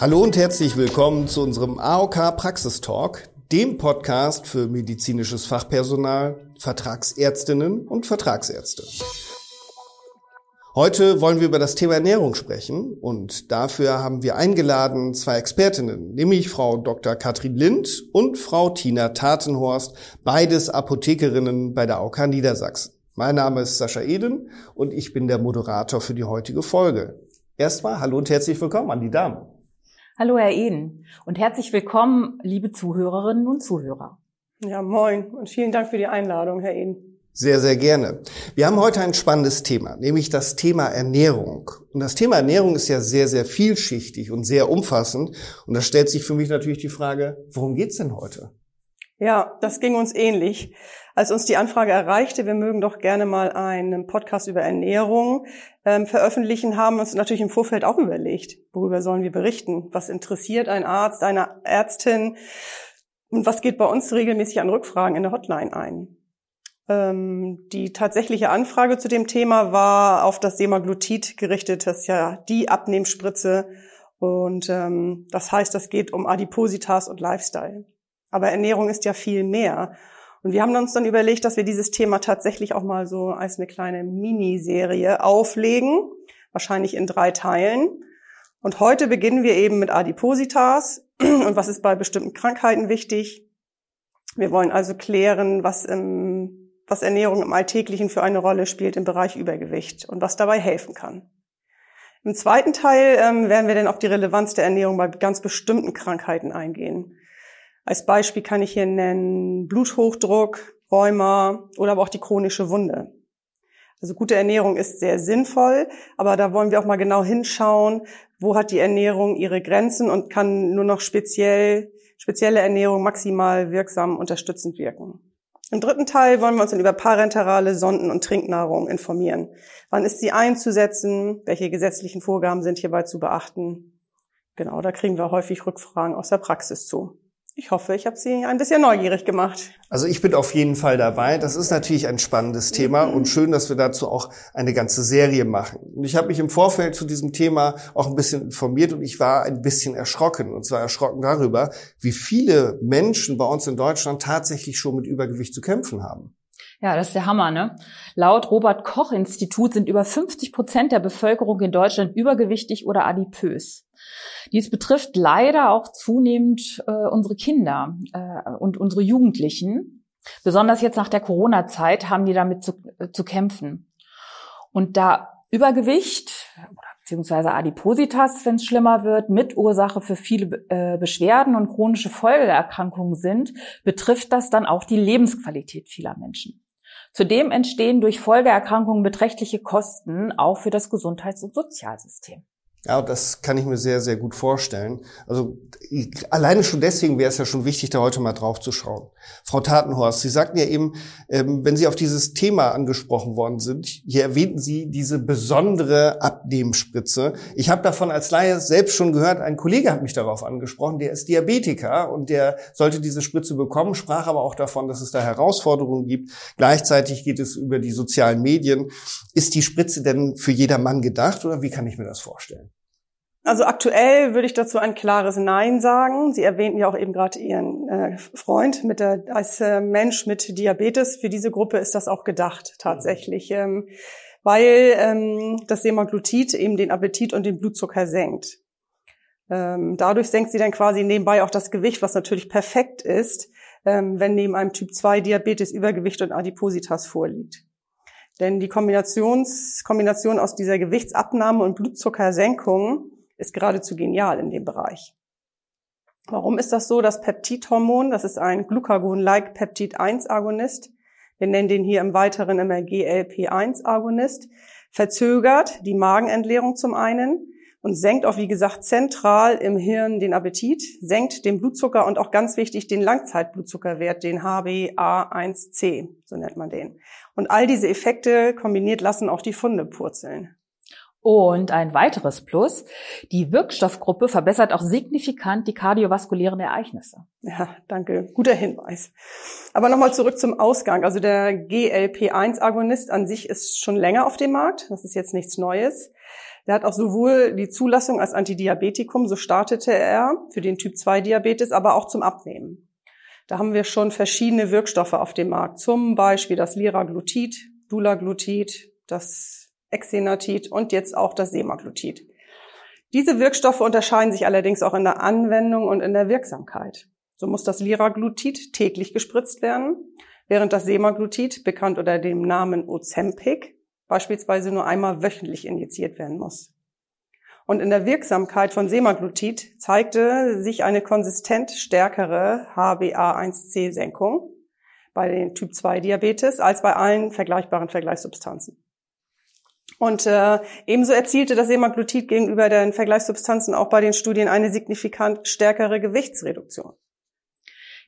Hallo und herzlich willkommen zu unserem AOK Praxistalk, dem Podcast für medizinisches Fachpersonal, Vertragsärztinnen und Vertragsärzte. Heute wollen wir über das Thema Ernährung sprechen und dafür haben wir eingeladen zwei Expertinnen, nämlich Frau Dr. Katrin Lind und Frau Tina Tatenhorst, beides Apothekerinnen bei der AOK Niedersachsen. Mein Name ist Sascha Eden und ich bin der Moderator für die heutige Folge. Erstmal hallo und herzlich willkommen an die Damen. Hallo, Herr Eden. Und herzlich willkommen, liebe Zuhörerinnen und Zuhörer. Ja, moin und vielen Dank für die Einladung, Herr Eden. Sehr, sehr gerne. Wir haben heute ein spannendes Thema, nämlich das Thema Ernährung. Und das Thema Ernährung ist ja sehr, sehr vielschichtig und sehr umfassend. Und da stellt sich für mich natürlich die Frage, worum geht's denn heute? Ja, das ging uns ähnlich. Als uns die Anfrage erreichte, wir mögen doch gerne mal einen Podcast über Ernährung ähm, veröffentlichen, haben uns natürlich im Vorfeld auch überlegt, worüber sollen wir berichten? Was interessiert ein Arzt, eine Ärztin? Und was geht bei uns regelmäßig an Rückfragen in der Hotline ein? Ähm, die tatsächliche Anfrage zu dem Thema war auf das Semaglutid gerichtet. Das ist ja die Abnehmspritze. Und ähm, das heißt, das geht um Adipositas und Lifestyle. Aber Ernährung ist ja viel mehr. Und wir haben uns dann überlegt, dass wir dieses Thema tatsächlich auch mal so als eine kleine Miniserie auflegen, wahrscheinlich in drei Teilen. Und heute beginnen wir eben mit Adipositas und was ist bei bestimmten Krankheiten wichtig. Wir wollen also klären, was, im, was Ernährung im Alltäglichen für eine Rolle spielt im Bereich Übergewicht und was dabei helfen kann. Im zweiten Teil ähm, werden wir dann auf die Relevanz der Ernährung bei ganz bestimmten Krankheiten eingehen. Als Beispiel kann ich hier nennen Bluthochdruck, Rheuma oder aber auch die chronische Wunde. Also gute Ernährung ist sehr sinnvoll, aber da wollen wir auch mal genau hinschauen, wo hat die Ernährung ihre Grenzen und kann nur noch speziell, spezielle Ernährung maximal wirksam unterstützend wirken. Im dritten Teil wollen wir uns dann über parenterale Sonden- und Trinknahrung informieren. Wann ist sie einzusetzen? Welche gesetzlichen Vorgaben sind hierbei zu beachten? Genau, da kriegen wir häufig Rückfragen aus der Praxis zu. Ich hoffe, ich habe Sie ein bisschen neugierig gemacht. Also ich bin auf jeden Fall dabei. Das ist natürlich ein spannendes Thema und schön, dass wir dazu auch eine ganze Serie machen. Und ich habe mich im Vorfeld zu diesem Thema auch ein bisschen informiert und ich war ein bisschen erschrocken. Und zwar erschrocken darüber, wie viele Menschen bei uns in Deutschland tatsächlich schon mit Übergewicht zu kämpfen haben. Ja, das ist der Hammer, ne? Laut Robert Koch Institut sind über 50 Prozent der Bevölkerung in Deutschland übergewichtig oder adipös. Dies betrifft leider auch zunehmend äh, unsere Kinder äh, und unsere Jugendlichen. Besonders jetzt nach der Corona-Zeit haben die damit zu, äh, zu kämpfen. Und da Übergewicht beziehungsweise Adipositas, wenn es schlimmer wird, Mitursache für viele äh, Beschwerden und chronische Folgeerkrankungen sind, betrifft das dann auch die Lebensqualität vieler Menschen. Zudem entstehen durch Folgeerkrankungen beträchtliche Kosten auch für das Gesundheits- und Sozialsystem. Ja, das kann ich mir sehr, sehr gut vorstellen. Also alleine schon deswegen wäre es ja schon wichtig, da heute mal drauf zu schauen. Frau Tatenhorst, Sie sagten ja eben, ähm, wenn Sie auf dieses Thema angesprochen worden sind, hier erwähnten Sie diese besondere Abnehmspritze. Ich habe davon als Laie selbst schon gehört, ein Kollege hat mich darauf angesprochen, der ist Diabetiker und der sollte diese Spritze bekommen, sprach aber auch davon, dass es da Herausforderungen gibt. Gleichzeitig geht es über die sozialen Medien. Ist die Spritze denn für jedermann gedacht oder wie kann ich mir das vorstellen? Also aktuell würde ich dazu ein klares Nein sagen. Sie erwähnten ja auch eben gerade Ihren äh, Freund mit der, als äh, Mensch mit Diabetes. Für diese Gruppe ist das auch gedacht tatsächlich, ähm, weil ähm, das Semaglutid eben den Appetit und den Blutzucker senkt. Ähm, dadurch senkt sie dann quasi nebenbei auch das Gewicht, was natürlich perfekt ist, ähm, wenn neben einem Typ 2 Diabetes Übergewicht und Adipositas vorliegt. Denn die Kombinations, Kombination aus dieser Gewichtsabnahme und Blutzuckersenkung ist geradezu genial in dem Bereich. Warum ist das so? Das Peptidhormon, das ist ein Glucagon-like Peptid-1-Agonist. Wir nennen den hier im Weiteren immer GLP-1-Agonist. Verzögert die Magenentleerung zum einen und senkt auch, wie gesagt, zentral im Hirn den Appetit, senkt den Blutzucker und auch ganz wichtig den Langzeitblutzuckerwert, den HbA1c, so nennt man den. Und all diese Effekte kombiniert lassen auch die Funde purzeln. Und ein weiteres Plus, die Wirkstoffgruppe verbessert auch signifikant die kardiovaskulären Ereignisse. Ja, danke. Guter Hinweis. Aber nochmal zurück zum Ausgang. Also der GLP-1-Agonist an sich ist schon länger auf dem Markt. Das ist jetzt nichts Neues. Der hat auch sowohl die Zulassung als Antidiabetikum, so startete er für den Typ 2 Diabetes, aber auch zum Abnehmen. Da haben wir schon verschiedene Wirkstoffe auf dem Markt, zum Beispiel das Liraglutid, Dulaglutid, das Exenatid und jetzt auch das Semaglutid. Diese Wirkstoffe unterscheiden sich allerdings auch in der Anwendung und in der Wirksamkeit. So muss das Liraglutid täglich gespritzt werden, während das Semaglutid, bekannt unter dem Namen Ozempic, beispielsweise nur einmal wöchentlich injiziert werden muss. Und in der Wirksamkeit von Semaglutid zeigte sich eine konsistent stärkere HbA1c-Senkung bei den Typ-2-Diabetes als bei allen vergleichbaren Vergleichssubstanzen. Und äh, ebenso erzielte das Semaglutid gegenüber den Vergleichssubstanzen auch bei den Studien eine signifikant stärkere Gewichtsreduktion.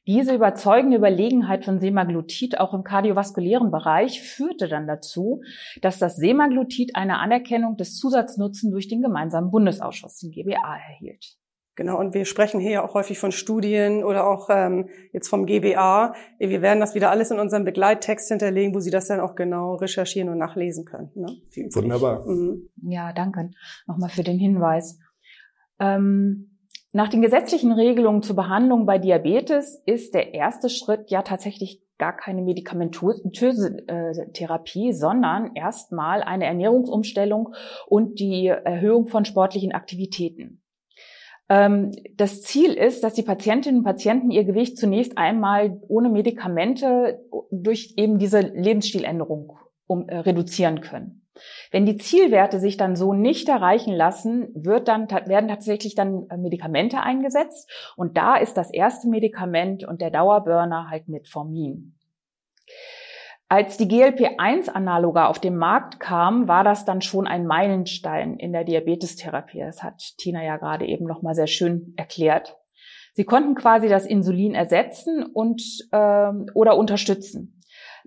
Diese überzeugende Überlegenheit von Semaglutid auch im kardiovaskulären Bereich führte dann dazu, dass das Semaglutid eine Anerkennung des Zusatznutzen durch den gemeinsamen Bundesausschuss, den GBA, erhielt. Genau, und wir sprechen hier ja auch häufig von Studien oder auch ähm, jetzt vom GBA. Wir werden das wieder alles in unserem Begleittext hinterlegen, wo Sie das dann auch genau recherchieren und nachlesen können. Ne? Wunderbar. Mhm. Ja, danke nochmal für den Hinweis. Ähm, nach den gesetzlichen Regelungen zur Behandlung bei Diabetes ist der erste Schritt ja tatsächlich gar keine medikamentöse äh, Therapie, sondern erstmal eine Ernährungsumstellung und die Erhöhung von sportlichen Aktivitäten. Ähm, das Ziel ist, dass die Patientinnen und Patienten ihr Gewicht zunächst einmal ohne Medikamente durch eben diese Lebensstiländerung um, äh, reduzieren können. Wenn die Zielwerte sich dann so nicht erreichen lassen, wird dann, werden tatsächlich dann äh, Medikamente eingesetzt. Und da ist das erste Medikament und der Dauerburner halt Metformin. Als die GLP-1-Analoga auf den Markt kam, war das dann schon ein Meilenstein in der Diabetestherapie. Das hat Tina ja gerade eben noch mal sehr schön erklärt. Sie konnten quasi das Insulin ersetzen und äh, oder unterstützen.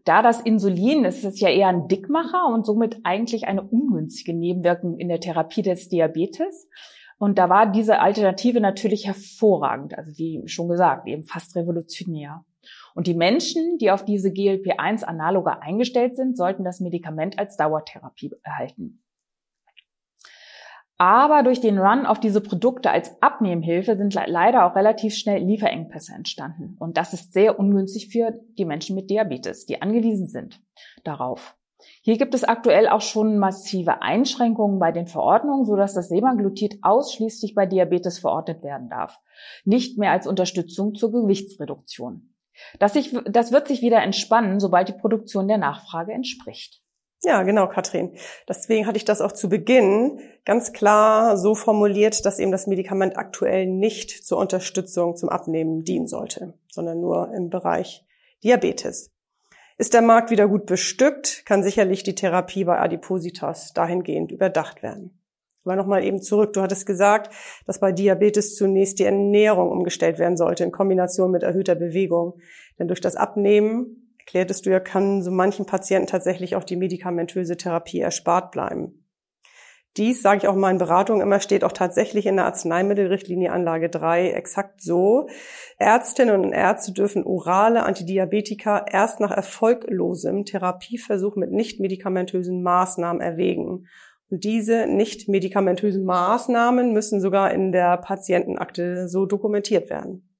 Da das Insulin ist es ja eher ein Dickmacher und somit eigentlich eine ungünstige Nebenwirkung in der Therapie des Diabetes. Und da war diese Alternative natürlich hervorragend, also wie schon gesagt, eben fast revolutionär. Und die Menschen, die auf diese GLP-1-Analoge eingestellt sind, sollten das Medikament als Dauertherapie erhalten. Aber durch den Run auf diese Produkte als Abnehmhilfe sind leider auch relativ schnell Lieferengpässe entstanden. Und das ist sehr ungünstig für die Menschen mit Diabetes, die angewiesen sind darauf. Hier gibt es aktuell auch schon massive Einschränkungen bei den Verordnungen, sodass das Semaglutid ausschließlich bei Diabetes verordnet werden darf, nicht mehr als Unterstützung zur Gewichtsreduktion. Das, sich, das wird sich wieder entspannen, sobald die Produktion der Nachfrage entspricht. Ja, genau, Katrin. Deswegen hatte ich das auch zu Beginn ganz klar so formuliert, dass eben das Medikament aktuell nicht zur Unterstützung zum Abnehmen dienen sollte, sondern nur im Bereich Diabetes. Ist der Markt wieder gut bestückt, kann sicherlich die Therapie bei Adipositas dahingehend überdacht werden. Aber nochmal eben zurück. Du hattest gesagt, dass bei Diabetes zunächst die Ernährung umgestellt werden sollte in Kombination mit erhöhter Bewegung. Denn durch das Abnehmen erklärtest du ja, kann so manchen Patienten tatsächlich auch die medikamentöse Therapie erspart bleiben. Dies, sage ich auch in Beratungen immer, steht auch tatsächlich in der Arzneimittelrichtlinie Anlage 3 exakt so. Ärztinnen und Ärzte dürfen orale Antidiabetika erst nach erfolglosem Therapieversuch mit nicht medikamentösen Maßnahmen erwägen. Und diese nicht medikamentösen Maßnahmen müssen sogar in der Patientenakte so dokumentiert werden.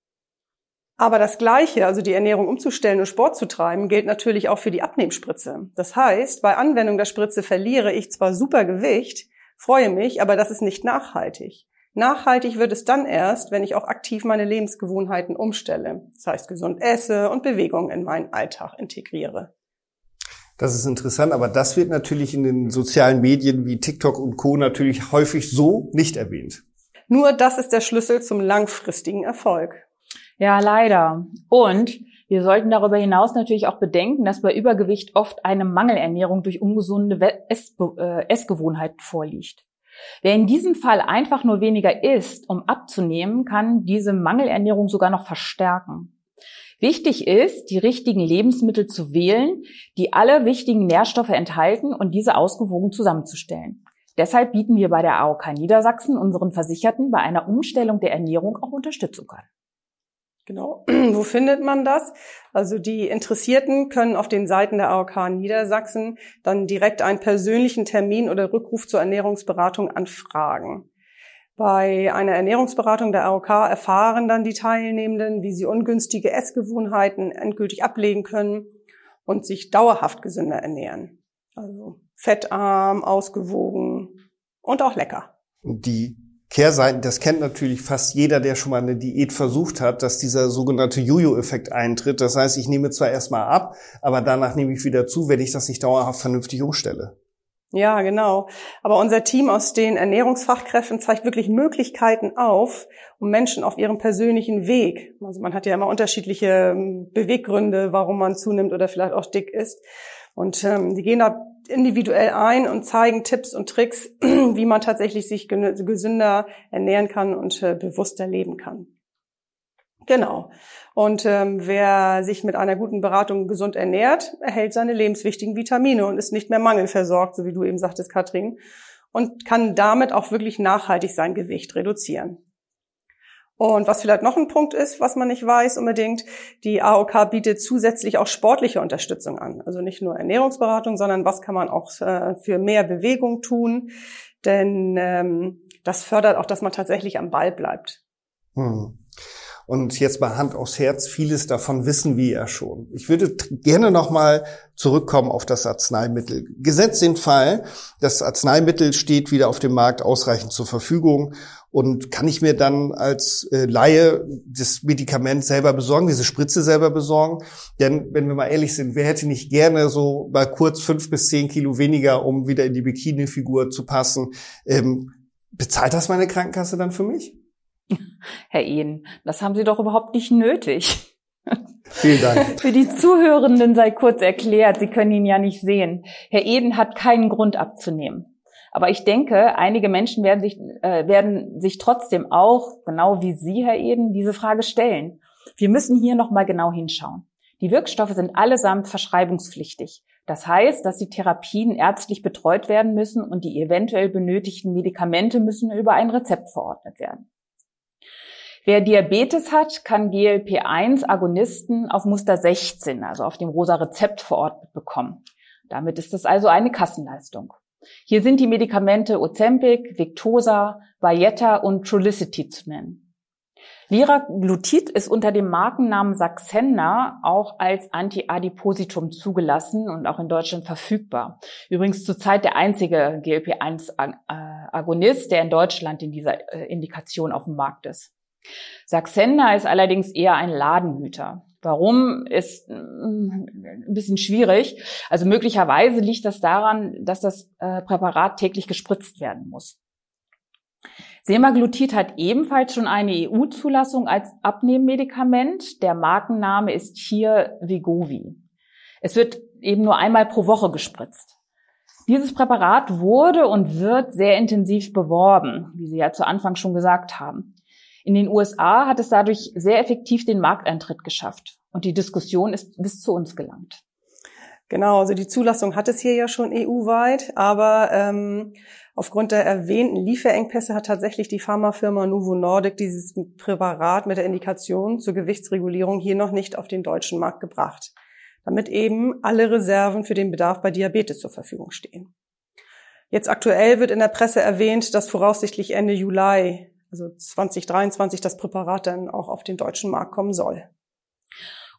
Aber das Gleiche, also die Ernährung umzustellen und Sport zu treiben, gilt natürlich auch für die Abnehmspritze. Das heißt, bei Anwendung der Spritze verliere ich zwar super Gewicht, freue mich, aber das ist nicht nachhaltig. Nachhaltig wird es dann erst, wenn ich auch aktiv meine Lebensgewohnheiten umstelle. Das heißt, gesund esse und Bewegung in meinen Alltag integriere. Das ist interessant, aber das wird natürlich in den sozialen Medien wie TikTok und Co. natürlich häufig so nicht erwähnt. Nur das ist der Schlüssel zum langfristigen Erfolg. Ja, leider. Und wir sollten darüber hinaus natürlich auch bedenken, dass bei Übergewicht oft eine Mangelernährung durch ungesunde äh, Essgewohnheiten vorliegt. Wer in diesem Fall einfach nur weniger isst, um abzunehmen, kann diese Mangelernährung sogar noch verstärken. Wichtig ist, die richtigen Lebensmittel zu wählen, die alle wichtigen Nährstoffe enthalten und diese ausgewogen zusammenzustellen. Deshalb bieten wir bei der AOK Niedersachsen unseren Versicherten bei einer Umstellung der Ernährung auch Unterstützung an. Genau. Wo findet man das? Also die Interessierten können auf den Seiten der AOK Niedersachsen dann direkt einen persönlichen Termin oder Rückruf zur Ernährungsberatung anfragen. Bei einer Ernährungsberatung der AOK erfahren dann die Teilnehmenden, wie sie ungünstige Essgewohnheiten endgültig ablegen können und sich dauerhaft gesünder ernähren. Also fettarm, ausgewogen und auch lecker. Die Kehrseiten, das kennt natürlich fast jeder, der schon mal eine Diät versucht hat, dass dieser sogenannte Jojo-Effekt eintritt. Das heißt, ich nehme zwar erstmal ab, aber danach nehme ich wieder zu, wenn ich das nicht dauerhaft vernünftig umstelle. Ja, genau. Aber unser Team aus den Ernährungsfachkräften zeigt wirklich Möglichkeiten auf, um Menschen auf ihrem persönlichen Weg, also man hat ja immer unterschiedliche ähm, Beweggründe, warum man zunimmt oder vielleicht auch dick ist. Und ähm, die gehen da individuell ein und zeigen Tipps und Tricks, wie man tatsächlich sich gesünder ernähren kann und äh, bewusster leben kann. Genau. Und ähm, wer sich mit einer guten Beratung gesund ernährt, erhält seine lebenswichtigen Vitamine und ist nicht mehr mangelversorgt, so wie du eben sagtest, Katrin, und kann damit auch wirklich nachhaltig sein Gewicht reduzieren. Und was vielleicht noch ein Punkt ist, was man nicht weiß unbedingt, die AOK bietet zusätzlich auch sportliche Unterstützung an. Also nicht nur Ernährungsberatung, sondern was kann man auch äh, für mehr Bewegung tun. Denn ähm, das fördert auch, dass man tatsächlich am Ball bleibt. Hm. Und jetzt mal Hand aufs Herz, vieles davon wissen wir ja schon. Ich würde gerne nochmal zurückkommen auf das Arzneimittel. Gesetzt den Fall, das Arzneimittel steht wieder auf dem Markt ausreichend zur Verfügung und kann ich mir dann als äh, Laie das Medikament selber besorgen, diese Spritze selber besorgen? Denn wenn wir mal ehrlich sind, wer hätte nicht gerne so mal kurz fünf bis zehn Kilo weniger, um wieder in die Bikini-Figur zu passen? Ähm, bezahlt das meine Krankenkasse dann für mich? Herr Ehn, das haben Sie doch überhaupt nicht nötig. Vielen Dank. Für die Zuhörenden sei kurz erklärt, Sie können ihn ja nicht sehen. Herr Eden hat keinen Grund abzunehmen. Aber ich denke, einige Menschen werden sich, äh, werden sich trotzdem auch, genau wie Sie, Herr Eden, diese Frage stellen. Wir müssen hier nochmal genau hinschauen. Die Wirkstoffe sind allesamt verschreibungspflichtig. Das heißt, dass die Therapien ärztlich betreut werden müssen und die eventuell benötigten Medikamente müssen über ein Rezept verordnet werden. Wer Diabetes hat, kann GLP-1-Agonisten auf Muster 16, also auf dem rosa Rezept verordnet bekommen. Damit ist es also eine Kassenleistung. Hier sind die Medikamente Ozempic, Victosa, Bayetta und Trulicity zu nennen. Liraglutid ist unter dem Markennamen Saxenda auch als Antiadipositum zugelassen und auch in Deutschland verfügbar. Übrigens zurzeit der einzige GLP-1-Agonist, der in Deutschland in dieser äh, Indikation auf dem Markt ist. Saxenda ist allerdings eher ein Ladenhüter. Warum ist mm, ein bisschen schwierig. Also möglicherweise liegt das daran, dass das äh, Präparat täglich gespritzt werden muss. Semaglutid hat ebenfalls schon eine EU-Zulassung als Abnehmmedikament. Der Markenname ist hier Vigovi. Es wird eben nur einmal pro Woche gespritzt. Dieses Präparat wurde und wird sehr intensiv beworben, wie Sie ja zu Anfang schon gesagt haben. In den USA hat es dadurch sehr effektiv den Markteintritt geschafft und die Diskussion ist bis zu uns gelangt. Genau, also die Zulassung hat es hier ja schon EU-weit, aber ähm, aufgrund der erwähnten Lieferengpässe hat tatsächlich die Pharmafirma Novo Nordic dieses Präparat mit der Indikation zur Gewichtsregulierung hier noch nicht auf den deutschen Markt gebracht, damit eben alle Reserven für den Bedarf bei Diabetes zur Verfügung stehen. Jetzt aktuell wird in der Presse erwähnt, dass voraussichtlich Ende Juli also 2023 das Präparat dann auch auf den deutschen Markt kommen soll.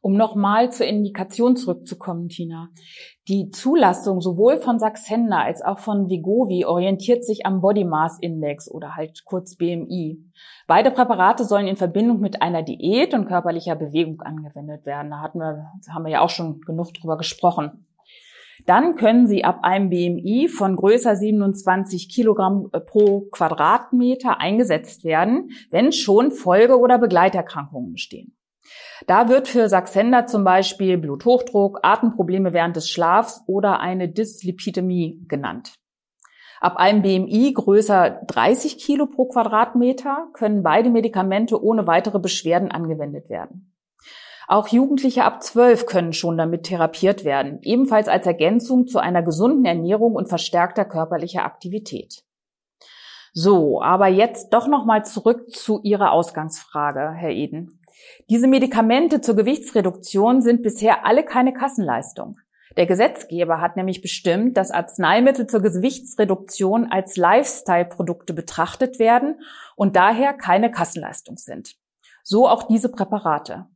Um nochmal zur Indikation zurückzukommen, Tina. Die Zulassung sowohl von Saxenda als auch von Vigovi orientiert sich am Body Mass Index oder halt kurz BMI. Beide Präparate sollen in Verbindung mit einer Diät und körperlicher Bewegung angewendet werden. Da hatten wir, haben wir ja auch schon genug drüber gesprochen. Dann können Sie ab einem BMI von größer 27 Kilogramm äh, pro Quadratmeter eingesetzt werden, wenn schon Folge- oder Begleiterkrankungen bestehen. Da wird für Saxenda zum Beispiel Bluthochdruck, Atemprobleme während des Schlafs oder eine Dyslipidemie genannt. Ab einem BMI größer 30 Kilo pro Quadratmeter können beide Medikamente ohne weitere Beschwerden angewendet werden. Auch Jugendliche ab 12 können schon damit therapiert werden, ebenfalls als Ergänzung zu einer gesunden Ernährung und verstärkter körperlicher Aktivität. So, aber jetzt doch noch mal zurück zu Ihrer Ausgangsfrage, Herr Eden. Diese Medikamente zur Gewichtsreduktion sind bisher alle keine Kassenleistung. Der Gesetzgeber hat nämlich bestimmt, dass Arzneimittel zur Gewichtsreduktion als Lifestyle-Produkte betrachtet werden und daher keine Kassenleistung sind. So auch diese Präparate.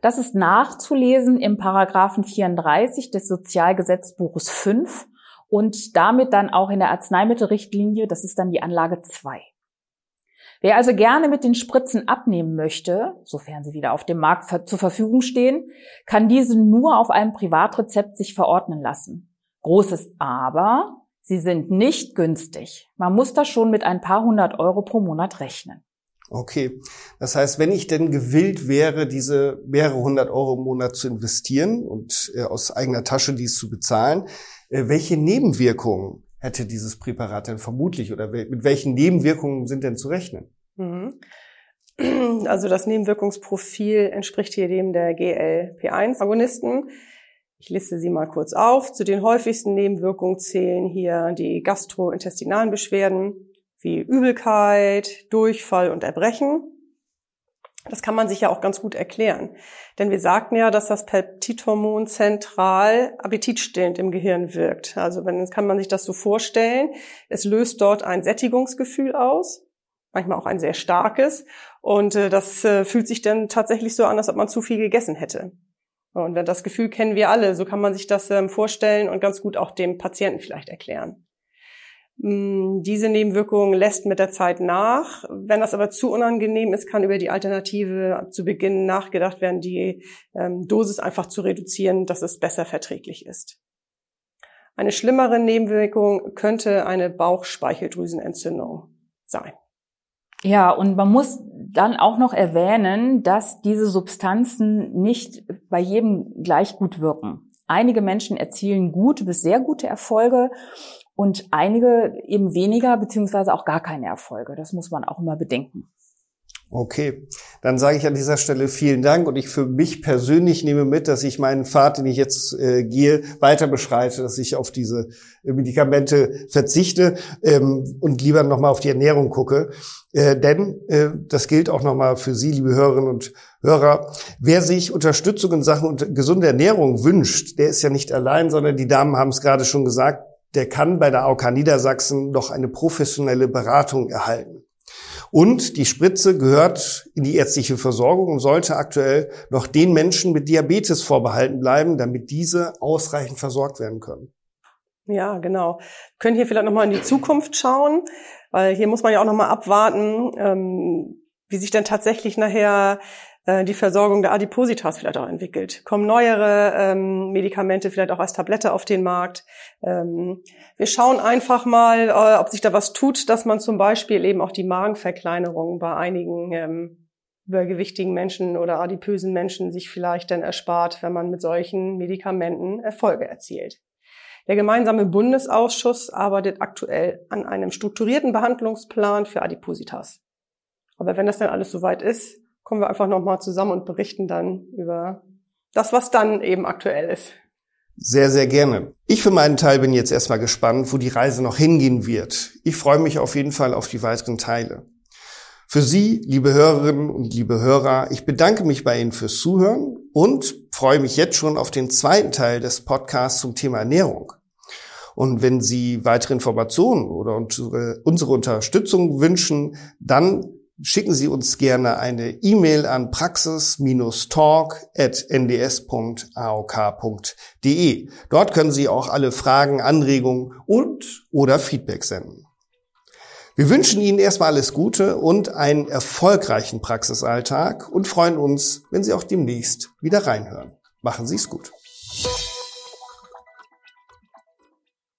Das ist nachzulesen im Paragraphen 34 des Sozialgesetzbuches 5 und damit dann auch in der Arzneimittelrichtlinie, das ist dann die Anlage 2. Wer also gerne mit den Spritzen abnehmen möchte, sofern sie wieder auf dem Markt zur Verfügung stehen, kann diese nur auf einem Privatrezept sich verordnen lassen. Großes Aber, sie sind nicht günstig. Man muss da schon mit ein paar hundert Euro pro Monat rechnen. Okay. Das heißt, wenn ich denn gewillt wäre, diese mehrere hundert Euro im Monat zu investieren und äh, aus eigener Tasche dies zu bezahlen, äh, welche Nebenwirkungen hätte dieses Präparat denn vermutlich oder mit welchen Nebenwirkungen sind denn zu rechnen? Mhm. Also das Nebenwirkungsprofil entspricht hier dem der GLP-1-Agonisten. Ich liste sie mal kurz auf. Zu den häufigsten Nebenwirkungen zählen hier die gastrointestinalen Beschwerden wie Übelkeit, Durchfall und Erbrechen. Das kann man sich ja auch ganz gut erklären. Denn wir sagten ja, dass das Peptidhormon zentral appetitstillend im Gehirn wirkt. Also wenn, kann man sich das so vorstellen. Es löst dort ein Sättigungsgefühl aus, manchmal auch ein sehr starkes. Und äh, das äh, fühlt sich dann tatsächlich so an, als ob man zu viel gegessen hätte. Und das Gefühl kennen wir alle. So kann man sich das ähm, vorstellen und ganz gut auch dem Patienten vielleicht erklären. Mm, diese Nebenwirkung lässt mit der Zeit nach. Wenn das aber zu unangenehm ist, kann über die Alternative zu Beginn nachgedacht werden, die ähm, Dosis einfach zu reduzieren, dass es besser verträglich ist. Eine schlimmere Nebenwirkung könnte eine Bauchspeicheldrüsenentzündung sein. Ja, und man muss dann auch noch erwähnen, dass diese Substanzen nicht bei jedem gleich gut wirken. Einige Menschen erzielen gute bis sehr gute Erfolge und einige eben weniger beziehungsweise auch gar keine Erfolge. Das muss man auch immer bedenken. Okay, dann sage ich an dieser Stelle vielen Dank und ich für mich persönlich nehme mit, dass ich meinen Pfad, den ich jetzt äh, gehe, weiter beschreite, dass ich auf diese äh, Medikamente verzichte ähm, und lieber nochmal auf die Ernährung gucke. Äh, denn äh, das gilt auch nochmal für Sie, liebe Hörerinnen und Hörer. Wer sich Unterstützung in Sachen gesunde Ernährung wünscht, der ist ja nicht allein, sondern die Damen haben es gerade schon gesagt, der kann bei der AOK Niedersachsen noch eine professionelle Beratung erhalten. Und die Spritze gehört in die ärztliche Versorgung und sollte aktuell noch den Menschen mit Diabetes vorbehalten bleiben, damit diese ausreichend versorgt werden können. Ja, genau. Wir können hier vielleicht nochmal in die Zukunft schauen, weil hier muss man ja auch nochmal abwarten, ähm, wie sich denn tatsächlich nachher die Versorgung der Adipositas vielleicht auch entwickelt. Kommen neuere ähm, Medikamente vielleicht auch als Tablette auf den Markt. Ähm, wir schauen einfach mal, äh, ob sich da was tut, dass man zum Beispiel eben auch die Magenverkleinerung bei einigen ähm, übergewichtigen Menschen oder adipösen Menschen sich vielleicht dann erspart, wenn man mit solchen Medikamenten Erfolge erzielt. Der gemeinsame Bundesausschuss arbeitet aktuell an einem strukturierten Behandlungsplan für Adipositas. Aber wenn das dann alles soweit ist, kommen wir einfach nochmal zusammen und berichten dann über das, was dann eben aktuell ist. Sehr, sehr gerne. Ich für meinen Teil bin jetzt erstmal gespannt, wo die Reise noch hingehen wird. Ich freue mich auf jeden Fall auf die weiteren Teile. Für Sie, liebe Hörerinnen und liebe Hörer, ich bedanke mich bei Ihnen fürs Zuhören und freue mich jetzt schon auf den zweiten Teil des Podcasts zum Thema Ernährung. Und wenn Sie weitere Informationen oder unsere, Unterstützung wünschen, dann schicken Sie uns gerne eine E-Mail an praxis-talk.nds.aok.de. Dort können Sie auch alle Fragen, Anregungen und oder Feedback senden. Wir wünschen Ihnen erstmal alles Gute und einen erfolgreichen Praxisalltag und freuen uns, wenn Sie auch demnächst wieder reinhören. Machen Sie es gut.